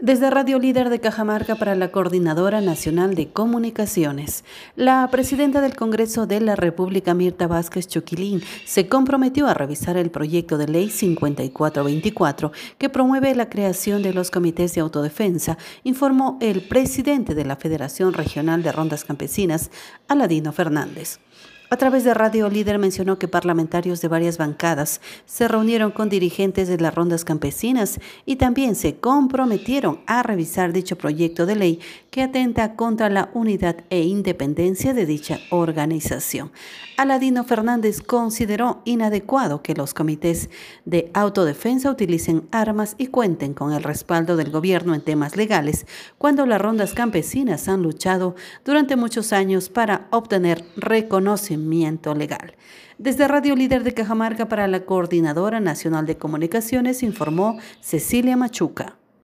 Desde Radio Líder de Cajamarca para la Coordinadora Nacional de Comunicaciones, la presidenta del Congreso de la República, Mirta Vázquez Choquilín, se comprometió a revisar el proyecto de ley 5424 que promueve la creación de los comités de autodefensa, informó el presidente de la Federación Regional de Rondas Campesinas, Aladino Fernández. A través de Radio Líder mencionó que parlamentarios de varias bancadas se reunieron con dirigentes de las rondas campesinas y también se comprometieron a revisar dicho proyecto de ley que atenta contra la unidad e independencia de dicha organización. Aladino Fernández consideró inadecuado que los comités de autodefensa utilicen armas y cuenten con el respaldo del gobierno en temas legales cuando las rondas campesinas han luchado durante muchos años para obtener reconocimiento legal. Desde Radio Líder de Cajamarca para la Coordinadora Nacional de Comunicaciones informó Cecilia Machuca.